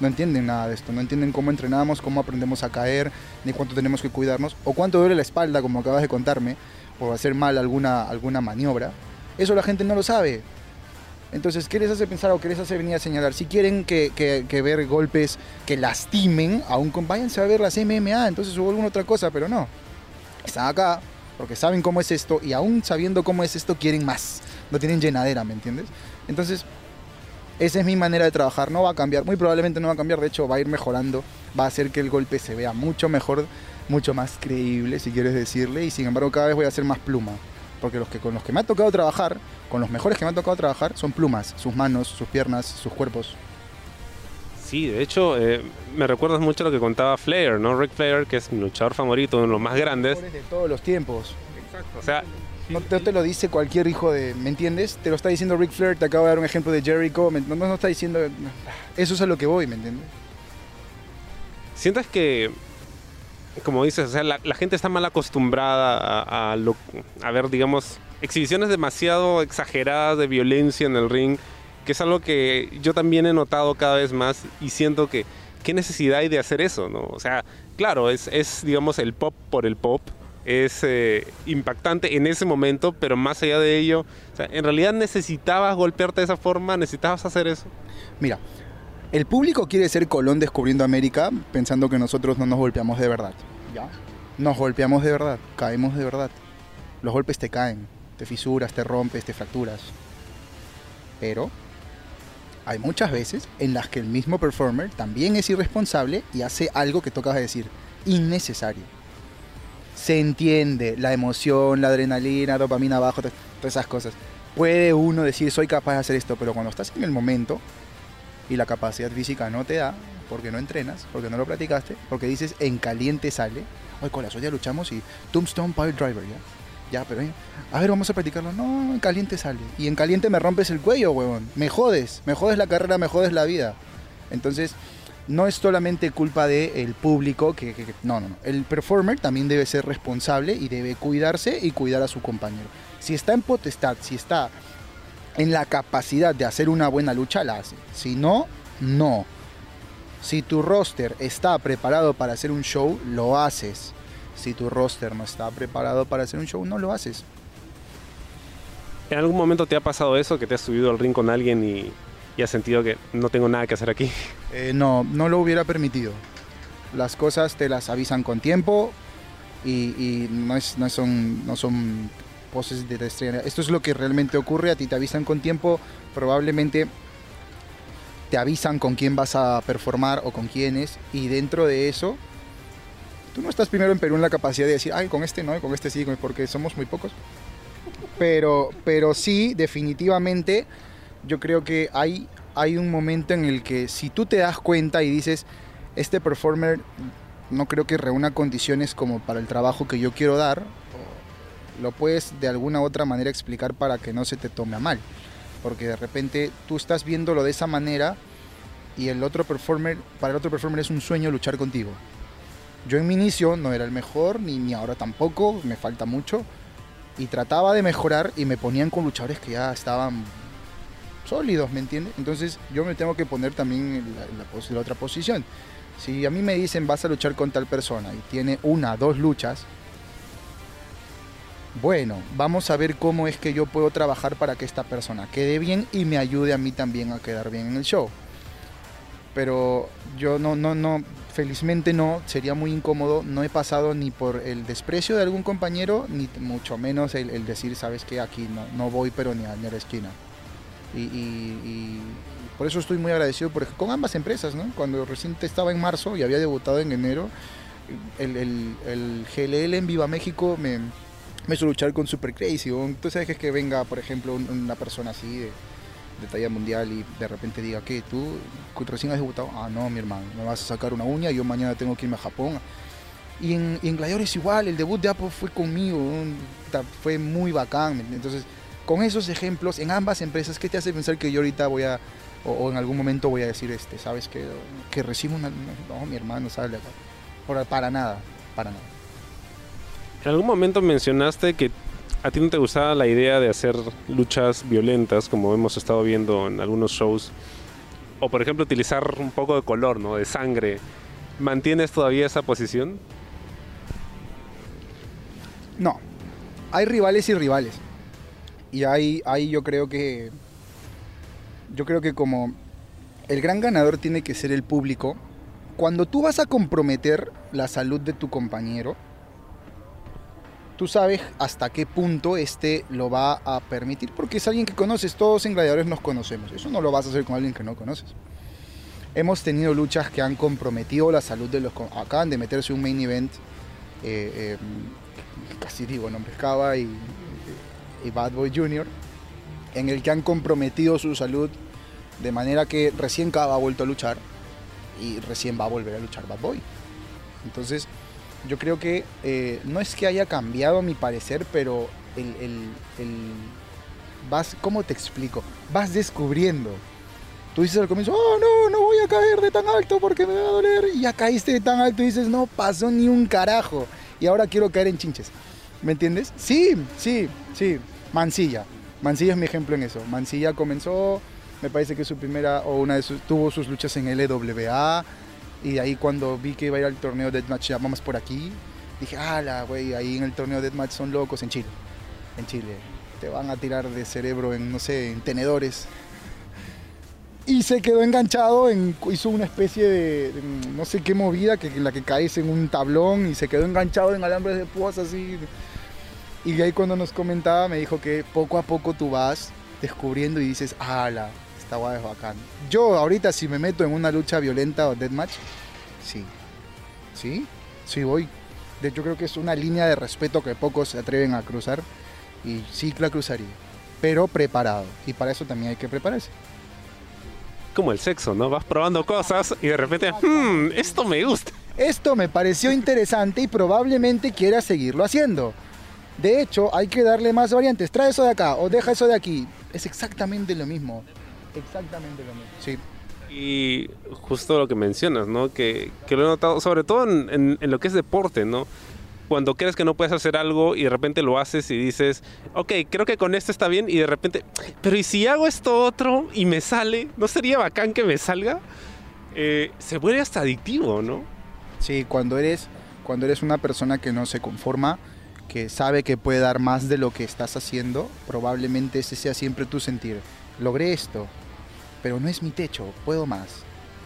No entienden nada de esto, no entienden cómo entrenamos, cómo aprendemos a caer, ni cuánto tenemos que cuidarnos, o cuánto duele la espalda, como acabas de contarme, por hacer mal alguna, alguna maniobra. Eso la gente no lo sabe. Entonces, ¿qué les hace pensar o qué les hace venir a señalar? Si quieren que, que, ver golpes que lastimen a un a ver las MMA, entonces hubo alguna otra cosa, pero no. Están acá porque saben cómo es esto y aún sabiendo cómo es esto quieren más. No tienen llenadera, ¿me entiendes? Entonces, esa es mi manera de trabajar. No va a cambiar, muy probablemente no va a cambiar, de hecho va a ir mejorando. Va a hacer que el golpe se vea mucho mejor, mucho más creíble, si quieres decirle, y sin embargo cada vez voy a hacer más pluma porque los que con los que me ha tocado trabajar, con los mejores que me ha tocado trabajar, son plumas, sus manos, sus piernas, sus cuerpos. Sí, de hecho, eh, me recuerdas mucho lo que contaba Flair, ¿no? Rick Flair, que es mi luchador favorito, uno de los más grandes. De todos los tiempos. Exacto. O sea, no te, lo dice cualquier hijo de. ¿Me entiendes? Te lo está diciendo Rick Flair, te acabo de dar un ejemplo de Jericho. No, no, está diciendo. Eso es a lo que voy, ¿me entiendes? Sientes que como dices, o sea, la, gente está mal acostumbrada a, a, ver, digamos, exhibiciones demasiado exageradas de violencia en el ring, que es algo que yo también he notado cada vez más y siento que qué necesidad hay de hacer eso, ¿no? O sea, claro, es, es digamos, el pop por el pop, es eh, impactante en ese momento, pero más allá de ello, en realidad necesitabas golpearte de esa forma, necesitabas hacer eso. Mira, el público quiere ser Colón descubriendo América pensando que nosotros no nos golpeamos de verdad. ¿Ya? Nos golpeamos de verdad, caemos de verdad. Los golpes te caen, te fisuras, te rompes, te fracturas. Pero hay muchas veces en las que el mismo performer también es irresponsable y hace algo que tocas decir, innecesario. Se entiende la emoción, la adrenalina, dopamina abajo, todas esas cosas. Puede uno decir, soy capaz de hacer esto, pero cuando estás en el momento, y la capacidad física no te da, porque no entrenas, porque no lo practicaste, porque dices en caliente sale. Oye, con la ya luchamos y Tombstone Pile Driver, ya. Ya, pero a ver, vamos a practicarlo. No, en caliente sale. Y en caliente me rompes el cuello, huevón. Me jodes, me jodes la carrera, me jodes la vida. Entonces, no es solamente culpa del público, que, no, no, no. El performer también debe ser responsable y debe cuidarse y cuidar a su compañero. Si está en potestad, si está en la capacidad de hacer una buena lucha, la hace. Si no, no. Si tu roster está preparado para hacer un show, lo haces. Si tu roster no está preparado para hacer un show, no lo haces. ¿En algún momento te ha pasado eso, que te has subido al ring con alguien y, has sentido que no tengo nada que hacer aquí? Eh, no, no lo hubiera permitido. Las cosas te las avisan con tiempo y, no, no, son, no son poses de estrella. Esto es lo que realmente ocurre, a ti te avisan con tiempo, probablemente te avisan con quién vas a performar o con quiénes, y dentro de eso, tú no estás primero en Perú en la capacidad de decir, ay, con este no, con este sí, porque somos muy pocos. Pero, pero sí, definitivamente, yo creo que hay, hay un momento en el que si tú te das cuenta y dices, este performer no creo que reúna condiciones como para el trabajo que yo quiero dar, lo puedes de alguna u otra manera explicar para que no se te tome a mal. Porque de repente tú estás viéndolo de esa manera y el otro performer, para el otro performer es un sueño luchar contigo. Yo en mi inicio no era el mejor, ni, ni ahora tampoco, me falta mucho. Y trataba de mejorar y me ponían con luchadores que ya estaban sólidos, ¿me entiendes? Entonces yo me tengo que poner también en la, otra posición. Si a mí me dicen vas a luchar con tal persona y tiene una, dos luchas, bueno, vamos a ver cómo es que yo puedo trabajar para que esta persona quede bien y me ayude a mí también a quedar bien en el show. Pero yo no, no, no, felizmente no, sería muy incómodo, no he pasado ni por el desprecio de algún compañero, ni mucho menos el, decir, sabes que aquí no, no voy, pero ni a, ni a la esquina. Y, y, y, por eso estoy muy agradecido por, con ambas empresas, ¿no? Cuando recién estaba en marzo y había debutado en enero, el, el, el GLL en Viva México me, me hizo luchar con Super Crazy. Tú sabes que es que venga, por ejemplo, una persona así de, de talla mundial y de repente diga, ¿qué? ¿Tú recién has debutado? Ah, no, mi hermano, me vas a sacar una uña y yo mañana tengo que irme a Japón. Y en, en Gladiadores igual, el debut de Apple fue conmigo, fue muy bacán. Entonces, con esos ejemplos, en ambas empresas, ¿qué te hace pensar que yo ahorita voy a, o, en algún momento voy a decir, este, sabes que, que recibo una, no, mi hermano sale acá. para nada, para nada. En algún momento mencionaste que a ti no te gustaba la idea de hacer luchas violentas, como hemos estado viendo en algunos shows, o por ejemplo utilizar un poco de color, ¿no? De sangre. ¿Mantienes todavía esa posición? No. Hay rivales y rivales. Y ahí, ahí yo creo que. Yo creo que como el gran ganador tiene que ser el público, cuando tú vas a comprometer la salud de tu compañero, tú sabes hasta qué punto este lo va a permitir, porque es alguien que conoces, todos en gladiadores nos conocemos, eso no lo vas a hacer con alguien que no conoces. Hemos tenido luchas que han comprometido la salud de los... Acaban de meterse un main event, eh, eh, casi digo nombres Cava y, y Bad Boy Jr., en el que han comprometido su salud de manera que recién Cava ha vuelto a luchar y recién va a volver a luchar Bad Boy. Entonces, yo creo que eh, no es que haya cambiado mi parecer, pero el, vas, ¿cómo te explico? Vas descubriendo. Tú dices al comienzo, oh no, no voy a caer de tan alto porque me va a doler. Y ya caíste de tan alto y dices, no pasó ni un carajo. Y ahora quiero caer en chinches. ¿Me entiendes? Sí, sí, sí. Mansilla. Mansilla es mi ejemplo en eso. Mansilla comenzó, me parece que su primera, o una de sus, tuvo sus luchas en LWA y ahí cuando vi que iba a ir al torneo Deathmatch, ya vamos por aquí, dije, ala, güey, ahí en el torneo Deathmatch son locos en Chile. En Chile. Te van a tirar de cerebro en, no sé, en tenedores. Y se quedó enganchado, en, hizo una especie de, no sé qué movida, que, en la que caes en un tablón y se quedó enganchado en alambres de púas así. Y ahí cuando nos comentaba me dijo que poco a poco tú vas descubriendo y dices, ala, esta guay es bacán. Yo ahorita si me meto en una lucha violenta o deathmatch, sí. Sí, sí voy. De hecho creo que es una línea de respeto que pocos se atreven a cruzar y sí la cruzaría, pero preparado. Y para eso también hay que prepararse. Como el sexo, ¿no? Vas probando cosas y de repente, hmm, esto me gusta. Esto me pareció interesante y probablemente quiera seguirlo haciendo. De hecho, hay que darle más variantes. Trae eso de acá o deja eso de aquí. Es exactamente lo mismo. Exactamente lo mismo. Sí. Y justo lo que mencionas, ¿no? Que, que lo he notado, sobre todo en, en, lo que es deporte, ¿no? Cuando crees que no puedes hacer algo y de repente lo haces y dices, ok, creo que con esto está bien y de repente, pero ¿y si hago esto otro y me sale? ¿No sería bacán que me salga? Eh, se vuelve hasta adictivo, ¿no? Sí, cuando eres, cuando eres una persona que no se conforma, que sabe que puede dar más de lo que estás haciendo, probablemente ese sea siempre tu sentir. Logré esto, pero no es mi techo, puedo más.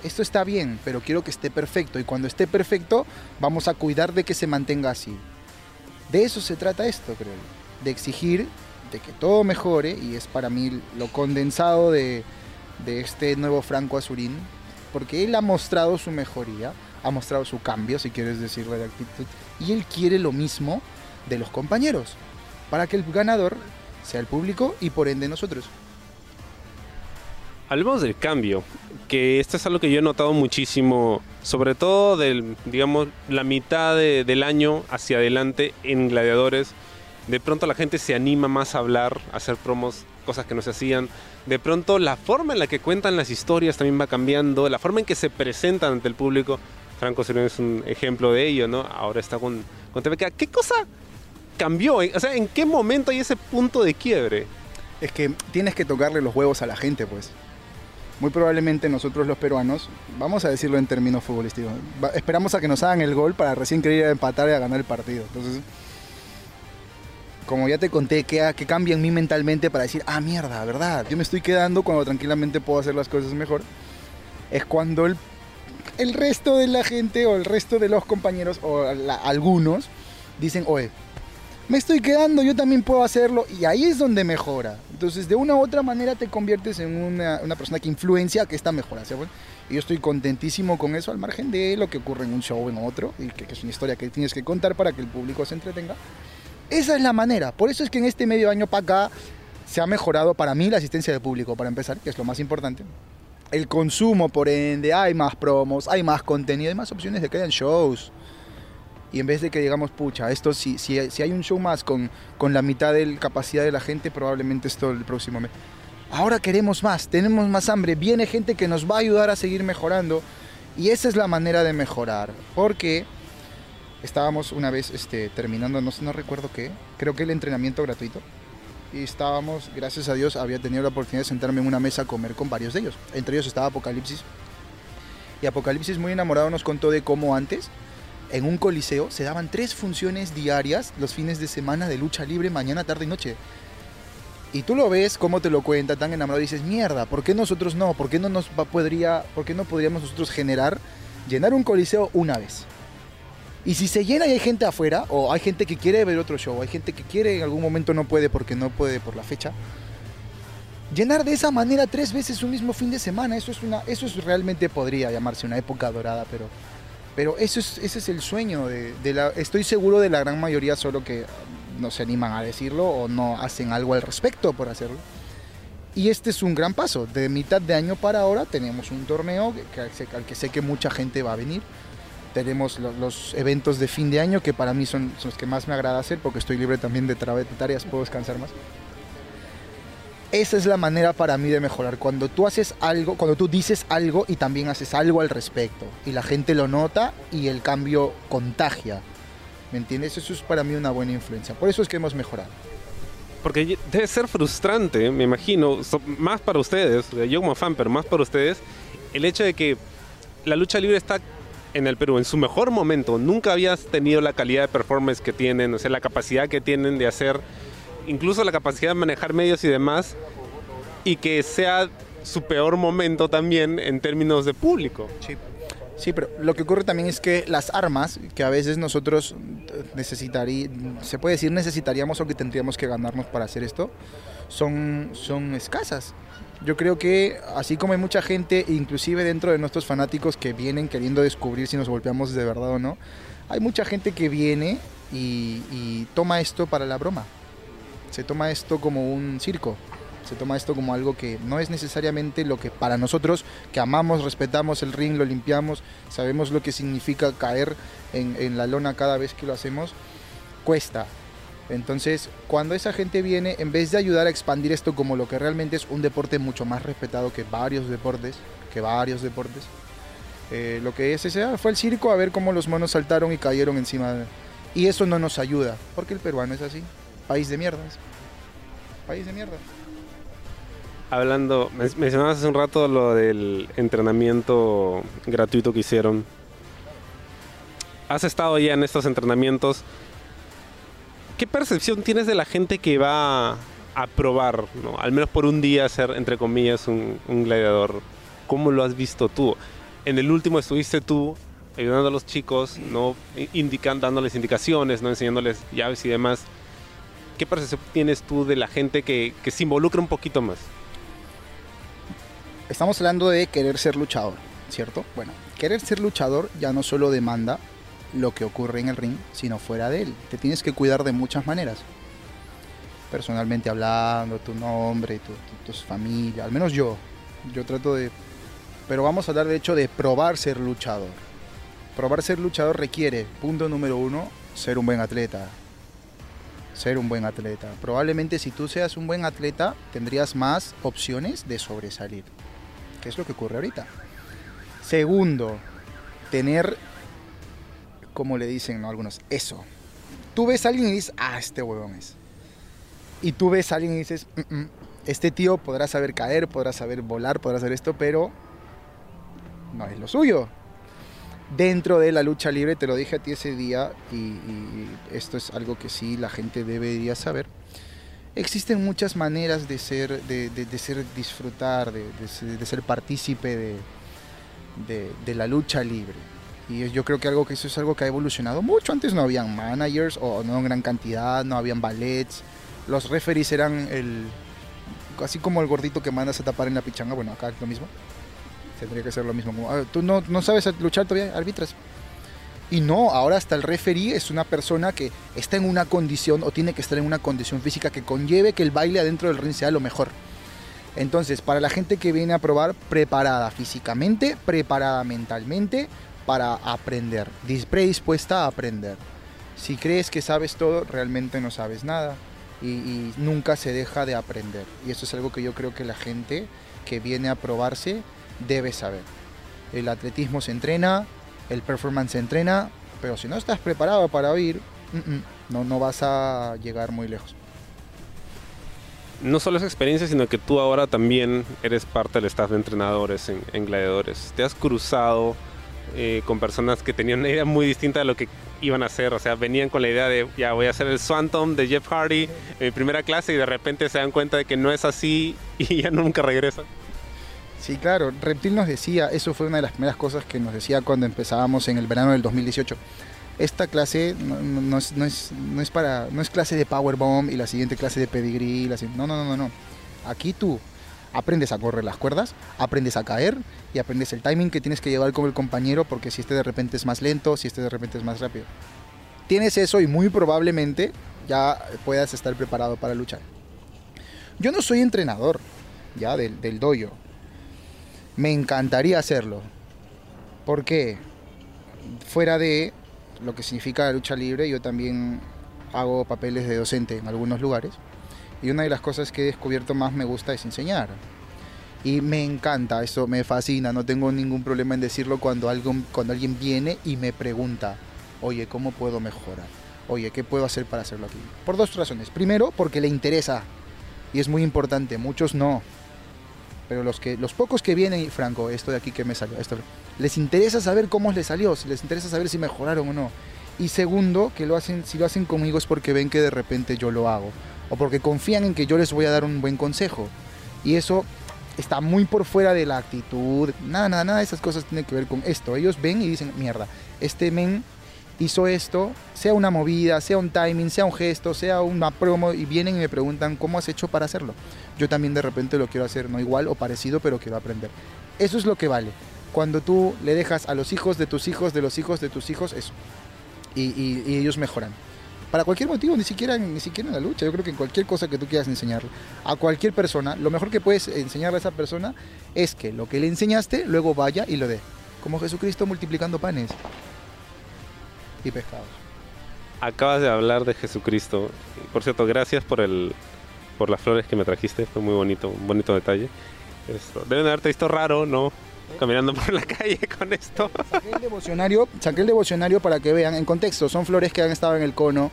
Esto está bien, pero quiero que esté perfecto y cuando esté perfecto vamos a cuidar de que se mantenga así. De eso se trata esto, creo. De exigir de que todo mejore y es para mí lo condensado de, de este nuevo Franco Azurín, porque él ha mostrado su mejoría, ha mostrado su cambio, si quieres decirlo de actitud, y él quiere lo mismo de los compañeros, para que el ganador sea el público y por ende nosotros. Hablemos del cambio, que esto es algo que yo he notado muchísimo, sobre todo del, digamos, la mitad de, del año hacia adelante en Gladiadores. De pronto la gente se anima más a hablar, a hacer promos, cosas que no se hacían. De pronto la forma en la que cuentan las historias también va cambiando, la forma en que se presentan ante el público. Franco Sereno es un ejemplo de ello, ¿no? Ahora está con, con TVK. ¿Qué cosa cambió? O sea, ¿en qué momento hay ese punto de quiebre? Es que tienes que tocarle los huevos a la gente, pues muy probablemente nosotros los peruanos, vamos a decirlo en términos futbolísticos, esperamos a que nos hagan el gol para recién querer empatar y a ganar el partido. Entonces, como ya te conté, que, que cambia en mí mentalmente para decir, ah, mierda, ¿verdad? Yo me estoy quedando cuando tranquilamente puedo hacer las cosas mejor. Es cuando el, el resto de la gente o el resto de los compañeros o algunos dicen, oye, me estoy quedando, yo también puedo hacerlo. Y ahí es donde mejora. Entonces, de una u otra manera te conviertes en una, persona que influencia que esta mejora. ¿sí? Bueno, y yo estoy contentísimo con eso, al margen de lo que ocurre en un show o en otro, y que, que es una historia que tienes que contar para que el público se entretenga. Esa es la manera. Por eso es que en este medio año para acá se ha mejorado para mí la asistencia de público, para empezar, que es lo más importante. El consumo, por ende, hay más promos, hay más contenido, hay más opciones de que hayan shows. Y en vez de que digamos, pucha, esto si, si, si hay un show más con, con la mitad de la capacidad de la gente, probablemente esto el próximo mes. Ahora queremos más, tenemos más hambre, viene gente que nos va a ayudar a seguir mejorando. Y esa es la manera de mejorar. Porque estábamos una vez este, terminando, no, no recuerdo qué, creo que el entrenamiento gratuito. Y estábamos, gracias a Dios, había tenido la oportunidad de sentarme en una mesa a comer con varios de ellos. Entre ellos estaba Apocalipsis. Y Apocalipsis muy enamorado nos contó de cómo antes, en un coliseo, se daban tres funciones diarias los fines de semana de lucha libre, mañana, tarde y noche. Y tú lo ves, cómo te lo cuenta, tan enamorado, y dices, mierda, ¿por qué nosotros no? ¿Por qué no, nos podría, ¿por qué no podríamos nosotros generar, llenar un coliseo una vez? Y si se llena y hay gente afuera, o hay gente que quiere ver otro show, hay gente que quiere en algún momento no puede porque no puede por la fecha, llenar de esa manera tres veces un mismo fin de semana, eso es una, eso es realmente podría llamarse una época dorada, pero, pero eso es, ese es el sueño de, de la, estoy seguro de la gran mayoría, solo que no se animan a decirlo o no hacen algo al respecto por hacerlo. Y este es un gran paso. De mitad de año para ahora tenemos un torneo que, al que sé que mucha gente va a venir. Tenemos lo- los eventos de fin de año que para mí son, son los que más me agrada hacer porque estoy libre también de, de tareas, puedo descansar más. Esa es la manera para mí de mejorar. Cuando tú haces algo, cuando tú dices algo y también haces algo al respecto. Y la gente lo nota y el cambio contagia. ¿Me entiendes? Eso es para mí una buena influencia. Por eso es que hemos mejorado. Porque debe ser frustrante, me imagino, más para ustedes, yo como fan, pero más para ustedes, el hecho de que la lucha libre está en el Perú en su mejor momento. Nunca habías tenido la calidad de performance que tienen, o sea, la capacidad que tienen de hacer, incluso la capacidad de manejar medios y demás, y que sea su peor momento también en términos de público. Sí. Sí, pero lo que ocurre también es que las armas que a veces nosotros necesitaríamos, se puede decir necesitaríamos o que tendríamos que ganarnos para hacer esto, son, son escasas. Yo creo que así como hay mucha gente, inclusive dentro de nuestros fanáticos que vienen queriendo descubrir si nos golpeamos de verdad o no, hay mucha gente que viene y, y toma esto para la broma. Se toma esto como un circo. Se toma esto como algo que no es necesariamente lo que para nosotros, que amamos, respetamos el ring, lo limpiamos, sabemos lo que significa caer en, la lona cada vez que lo hacemos, cuesta. Entonces, cuando esa gente viene, en vez de ayudar a expandir esto como lo que realmente es un deporte mucho más respetado que varios deportes, que varios deportes, eh, lo que es ese ah, fue el circo a ver cómo los monos saltaron y cayeron encima. de- Y eso no nos ayuda, porque el peruano es así, país de mierdas, país de mierda. Hablando, men- mencionabas hace un rato lo del entrenamiento gratuito que hicieron. Has estado ya en estos entrenamientos. ¿Qué percepción tienes de la gente que va a probar, ¿no? al menos por un día, ser, entre comillas, un, un gladiador? ¿Cómo lo has visto tú? En el último estuviste tú ayudando a los chicos, ¿no? Indican, dándoles indicaciones, ¿no? enseñándoles llaves y demás. ¿Qué percepción tienes tú de la gente que, se involucra un poquito más? Estamos hablando de querer ser luchador, ¿cierto? Bueno, querer ser luchador ya no solo demanda lo que ocurre en el ring, sino fuera de él. Te tienes que cuidar de muchas maneras. Personalmente hablando, tu nombre, tu, tu, tus familia, al menos yo. Yo trato de... Pero vamos a hablar de hecho de probar ser luchador. Probar ser luchador requiere, punto número uno, ser un buen atleta. Ser un buen atleta. Probablemente si tú seas un buen atleta, tendrías más opciones de sobresalir que es lo que ocurre ahorita. Segundo, tener, como le dicen ¿no? algunos, eso. Tú ves a alguien y dices, ah, este huevón es. Y tú ves a alguien y dices, "Mm, mm, este tío podrá saber caer, podrá saber volar, podrá hacer esto, pero no es lo suyo. Dentro de la lucha libre, te lo dije a ti ese día y, y esto es algo que sí la gente debería saber. Existen muchas maneras de ser, de, de- de ser disfrutar, de, de ser- ser partícipe de, la lucha libre. Y yo creo que algo que eso es algo que ha evolucionado mucho. Antes no habían managers o no en gran cantidad, no habían ballets. Los referees eran el así como el gordito que mandas a tapar en la pichanga, bueno, acá es lo mismo. Tendría que ser lo mismo. "Ah, tú no, no sabes luchar todavía, arbitras. Y no, ahora hasta el referee es una persona que está en una condición o tiene que estar en una condición física que conlleve que el baile adentro del ring sea lo mejor. Entonces, para la gente que viene a probar, preparada físicamente, preparada mentalmente para aprender, dis- predispuesta a aprender. Si crees que sabes todo, realmente no sabes nada y nunca se deja de aprender. Y eso es algo que yo creo que la gente que viene a probarse debe saber. El atletismo se entrena, el performance se entrena, pero si no estás preparado para mm, no, no vas a llegar muy lejos. No solo esa experiencia, sino que tú ahora también eres parte del staff de entrenadores en, en Gladiadores. Te has cruzado eh, con personas que tenían una idea muy distinta de lo que iban a hacer. O sea, venían con la idea de, ya voy a hacer el Swanton de Jeff Hardy en mi primera clase y de repente se dan cuenta de que no es así y ya nunca regresan. Sí, claro. Reptil nos decía, eso fue una de las primeras cosas que nos decía cuando empezábamos en el verano del 2018. Esta clase no, es, para no es clase de powerbomb y la siguiente clase de pedigree. la no, no, no, no. Aquí tú aprendes a correr las cuerdas, aprendes a caer y aprendes el timing que tienes que llevar con el compañero porque si este de repente es más lento, si este de repente es más rápido. Tienes eso y muy probablemente ya puedas estar preparado para luchar. Yo no soy entrenador ya del, del dojo. Me encantaría hacerlo. ¿Por qué? Fuera de lo que significa la lucha libre, yo también hago papeles de docente en algunos lugares. Y una de las cosas que he descubierto más me gusta es enseñar. Y me encanta, eso me fascina, no tengo ningún problema en decirlo cuando, algo, cuando alguien viene y me pregunta, oye, ¿cómo puedo mejorar? Oye, ¿qué puedo hacer para hacerlo aquí? Por dos razones. Primero, porque le interesa. Y es muy importante, muchos no. Pero los, que, los pocos que vienen, Franco, esto de aquí que me salió, esto, les interesa saber cómo les salió, si les interesa saber si mejoraron o no. Y segundo, que lo hacen, si lo hacen conmigo es porque ven que de repente yo lo hago. O porque confían en que yo les voy a dar un buen consejo. Y eso está muy por fuera de la actitud. Nada, nada, nada de esas cosas tiene que ver con esto. Ellos ven y dicen, mierda, este men hizo esto, sea una movida, sea un timing, sea un gesto, sea una promo, y vienen y me preguntan cómo has hecho para hacerlo. Yo también de repente lo quiero hacer, no igual o parecido, pero quiero aprender. Eso es lo que vale. Cuando tú le dejas a los hijos de tus hijos, de los hijos de tus hijos, eso. Y, y- y ellos mejoran. Para cualquier motivo, ni siquiera, ni siquiera en la lucha. Yo creo que en cualquier cosa que tú quieras enseñarle a cualquier persona, lo mejor que puedes enseñarle a esa persona es que lo que le enseñaste luego vaya y lo dé. Como Jesucristo multiplicando panes y pescados. Acabas de hablar de Jesucristo. Por cierto, gracias por el por las flores que me trajiste. Fue muy bonito, un bonito detalle. Esto, deben de haberte visto raro, ¿no? Caminando por la calle con esto. Saqué el devocionario, saqué el devocionario para que vean en contexto. Son flores que han estado en el cono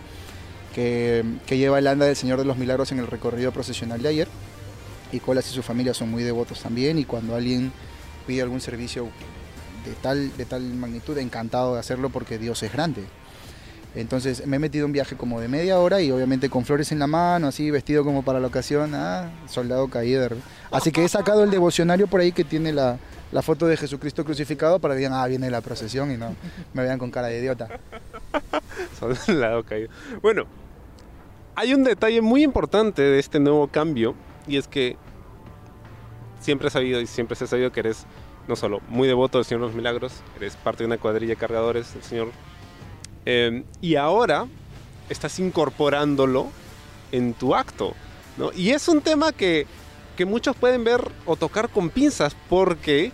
que, que lleva el anda del Señor de los Milagros en el recorrido procesional de ayer. Y Colas y su familia son muy devotos también. Y cuando alguien pide algún servicio de tal, de tal magnitud, encantado de hacerlo porque Dios es grande. Entonces me he metido un viaje como de media hora y obviamente con flores en la mano, así vestido como para la ocasión, ah, soldado caído. Así que he sacado el devocionario por ahí que tiene la, la foto de Jesucristo crucificado para que digan, ah, viene la procesión y no me vean con cara de idiota. Lado caído. Bueno, hay un detalle muy importante de este nuevo cambio y es que siempre he sabido y siempre se ha sabido que eres no solo muy devoto del Señor de los Milagros, eres parte de una cuadrilla de cargadores del Señor eh, y ahora estás incorporándolo en tu acto, ¿no? Y es un tema que, que muchos pueden ver o tocar con pinzas porque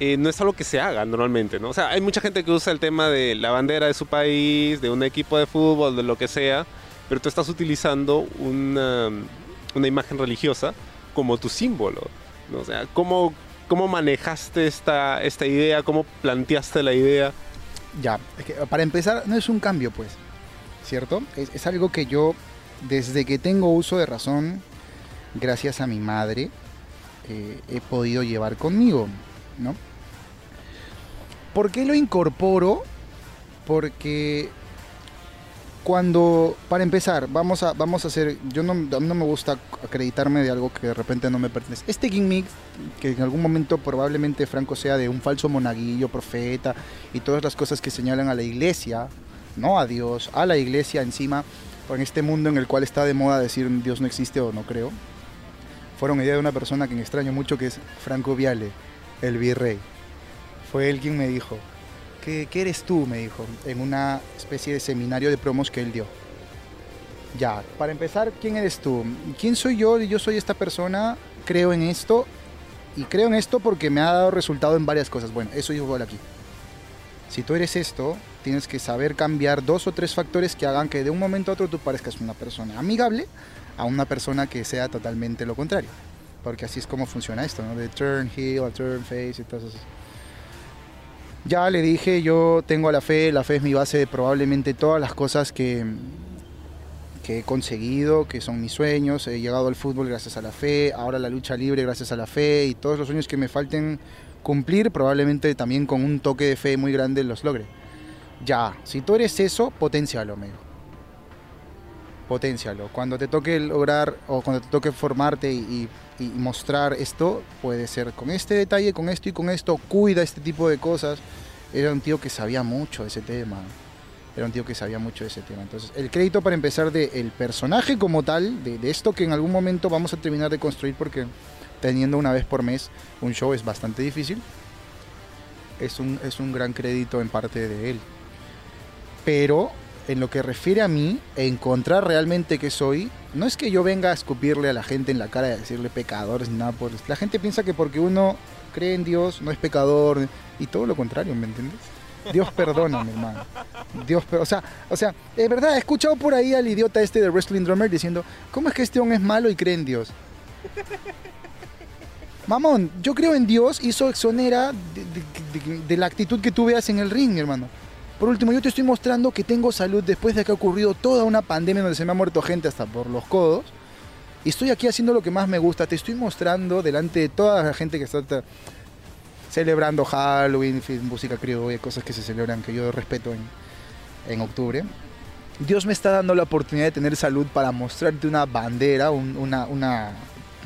eh, no es algo que se haga normalmente, ¿no? O sea, hay mucha gente que usa el tema de la bandera de su país, de un equipo de fútbol, de lo que sea, pero tú estás utilizando una, una imagen religiosa como tu símbolo, ¿no? O sea, ¿cómo, cómo manejaste esta, esta idea? ¿Cómo planteaste la idea? Ya, es que para empezar, no es un cambio, pues, ¿cierto? Es, algo que yo, desde que tengo uso de razón, gracias a mi madre, eh, he podido llevar conmigo, ¿no? ¿Por qué lo incorporo? Porque cuando, para empezar, vamos a, vamos a hacer, yo no, no me gusta acreditarme de algo que de repente no me pertenece. Este gimmick, que en algún momento probablemente Franco sea de un falso monaguillo, profeta, y todas las cosas que señalan a la iglesia, no a Dios, a la iglesia encima, en este mundo en el cual está de moda decir Dios no existe o no creo, fueron idea de una persona que me extraño mucho, que es Franco Viale, el virrey. Fue él quien me dijo, ¿qué, qué eres tú? Me dijo, en una especie de seminario de promos que él dio. Ya, para empezar, ¿quién eres tú? ¿Quién soy yo? Yo soy esta persona, creo en esto, y creo en esto porque me ha dado resultado en varias cosas. Bueno, eso igual aquí. Si tú eres esto, tienes que saber cambiar dos o tres factores que hagan que de un momento a otro tú parezcas una persona amigable a una persona que sea totalmente lo contrario. Porque así es como funciona esto, ¿no? De turn heel a turn face y todo eso. Ya le dije, yo tengo la fe, la fe es mi base de probablemente todas las cosas que, que he conseguido, que son mis sueños. He llegado al fútbol gracias a la fe, ahora la lucha libre gracias a la fe y todos los sueños que me falten cumplir, probablemente también con un toque de fe muy grande los logre. Ya, si tú eres eso, potencialo, amigo. Potencialo. Cuando te toque lograr o cuando te toque formarte y, mostrar esto, puede ser con este detalle, con esto y con esto, cuida este tipo de cosas. Era un tío que sabía mucho de ese tema. Era un tío que sabía mucho de ese tema. Entonces, el crédito para empezar del el personaje como tal, de, de esto que en algún momento vamos a terminar de construir porque teniendo una vez por mes un show es bastante difícil. Es un, es un gran crédito en parte de él. Pero en lo que refiere a mí, encontrar realmente que soy, no es que yo venga a escupirle a la gente en la cara y a decirle pecadores ni nada por el- La gente piensa que porque uno cree en Dios no es pecador y todo lo contrario, ¿me entiendes? Dios perdona, mi hermano. Dios, o sea, o sea, es verdad, he escuchado por ahí al idiota este de Wrestling Drummer diciendo, ¿cómo es que este hombre es malo y cree en Dios? Mamón, yo creo en Dios y eso exonera de- de la actitud que tú veas en el ring, mi hermano. Por último, yo te estoy mostrando que tengo salud después de que ha ocurrido toda una pandemia donde se me ha muerto gente hasta por los codos. Y estoy aquí haciendo lo que más me gusta. Te estoy mostrando delante de toda la gente que está celebrando Halloween, música criolla, cosas que se celebran que yo respeto en, en octubre. Dios me está dando la oportunidad de tener salud para mostrarte una bandera, un- una, una,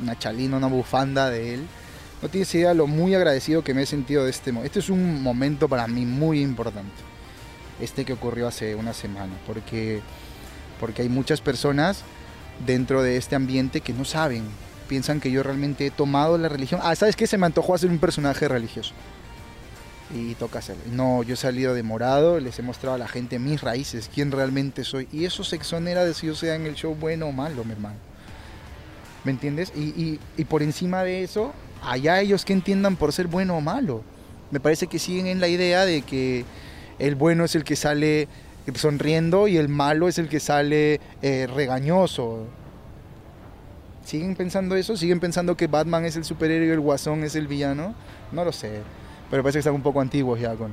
una chalina, una bufanda de Él. No tienes idea lo muy agradecido que me he sentido de este momento. Este es un momento para mí muy importante. Este que ocurrió hace una semana. Porque, porque hay muchas personas dentro de este ambiente que no saben. Piensan que yo realmente he tomado la religión. Ah, ¿sabes qué? Se me antojó hacer un personaje religioso. Y toca hacerlo. No, yo he salido de morado, les he mostrado a la gente mis raíces, quién realmente soy. Y eso se exonera de si yo sea en el show bueno o malo, mi hermano. ¿Me entiendes? Y, y- y por encima de eso, allá ellos que entiendan por ser bueno o malo. Me parece que siguen en la idea de que el bueno es el que sale sonriendo y el malo es el que sale eh, regañoso. ¿Siguen pensando eso? ¿Siguen pensando que Batman es el superhéroe y el guasón es el villano? No lo sé. Pero parece que están un poco antiguos ya con,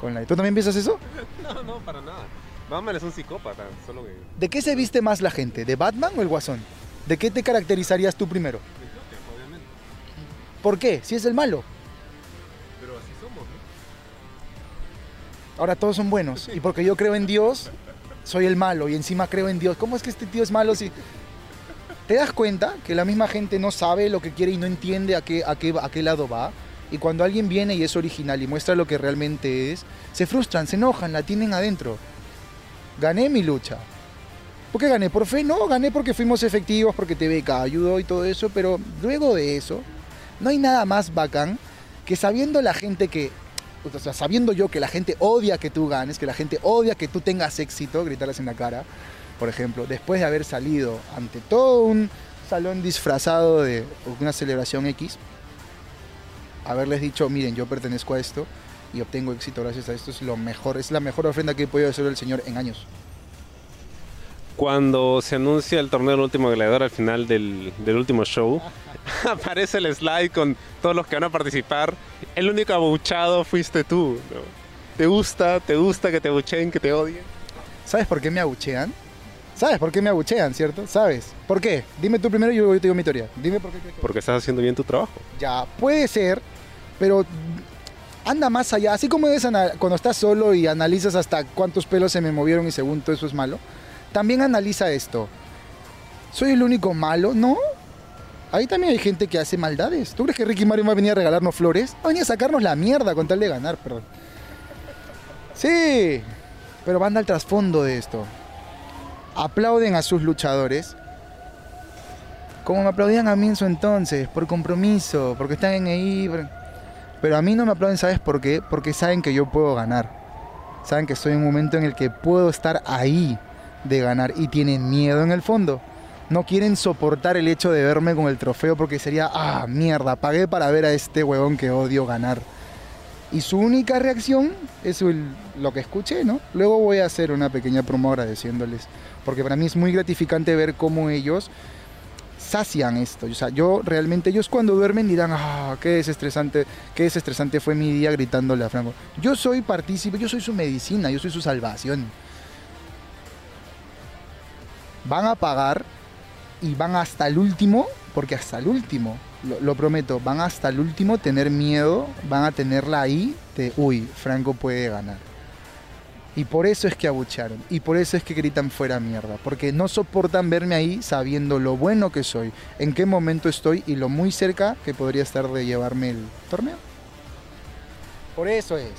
con la... ¿Tú también piensas eso? No, no, para nada. Batman es un psicópata, solo que... ¿De qué se viste más la gente? ¿De Batman o el guasón? ¿De qué te caracterizarías tú primero? obviamente. ¿Por qué? Si es el malo. Ahora todos son buenos. Y porque yo creo en Dios, soy el malo. Y encima creo en Dios. ¿Cómo es que este tío es malo si... ¿Te das cuenta que la misma gente no sabe lo que quiere y no entiende a qué, a qué, a qué lado va? Y cuando alguien viene y es original y muestra lo que realmente es, se frustran, se enojan, la tienen adentro. Gané mi lucha. ¿Por qué gané? ¿Por fe? No, gané porque fuimos efectivos, porque TVK ayudó y todo eso, pero luego de eso, no hay nada más bacán que sabiendo la gente que, o sea, sabiendo yo que la gente odia que tú ganes, que la gente odia que tú tengas éxito, gritarles en la cara, por ejemplo, después de haber salido ante todo un salón disfrazado de una celebración X, haberles dicho, miren, yo pertenezco a esto y obtengo éxito gracias a esto, es lo mejor, es la mejor ofrenda que he podido hacer el Señor en años. Cuando se anuncia el torneo del último gladiador al final del, del último show, aparece el slide con todos los que van a participar. El único abuchado fuiste tú. ¿no? ¿Te gusta? ¿Te gusta que te abucheen, que te odien? ¿Sabes por qué me abuchean? ¿Sabes por qué me abuchean, cierto? ¿Sabes? ¿Por qué? Dime tú primero y yo te digo mi teoría. Dime por qué. crees que- Porque estás haciendo bien tu trabajo. Ya, puede ser, pero anda más allá. Así como es cuando estás solo y analizas hasta cuántos pelos se me movieron y según todo eso es malo, también analiza esto. ¿Soy el único malo? No. Ahí también hay gente que hace maldades. ¿Tú crees que Ricky Mario va a venir a regalarnos flores? Va a venir a sacarnos la mierda con tal de ganar, perdón. Sí, pero van al trasfondo de esto. Aplauden a sus luchadores. Como me aplaudían a mí en su entonces, por compromiso, porque están ahí. por- Pero a mí no me aplauden, ¿sabes por qué? Porque saben que yo puedo ganar. Saben que estoy en un momento en el que puedo estar ahí de ganar y tienen miedo en el fondo. No quieren soportar el hecho de verme con el trofeo porque sería, ah, mierda, pagué para ver a este huevón que odio ganar. Y su única reacción es lo que escuché, ¿no? Luego voy a hacer una pequeña promo agradeciéndoles, porque para mí es muy gratificante ver cómo ellos sacian esto. O sea, yo realmente, ellos cuando duermen dirán, ah, qué desestresante, qué desestresante fue mi día gritándole a Franco. Yo soy partícipe, yo soy su medicina, yo soy su salvación. Van a pagar y van hasta el último, porque hasta el último, lo, lo prometo, van hasta el último tener miedo, van a tenerla ahí de, uy, Franco puede ganar. Y por eso es que abucharon, y por eso es que gritan fuera mierda, porque no soportan verme ahí sabiendo lo bueno que soy, en qué momento estoy y lo muy cerca que podría estar de llevarme el torneo. Por eso es.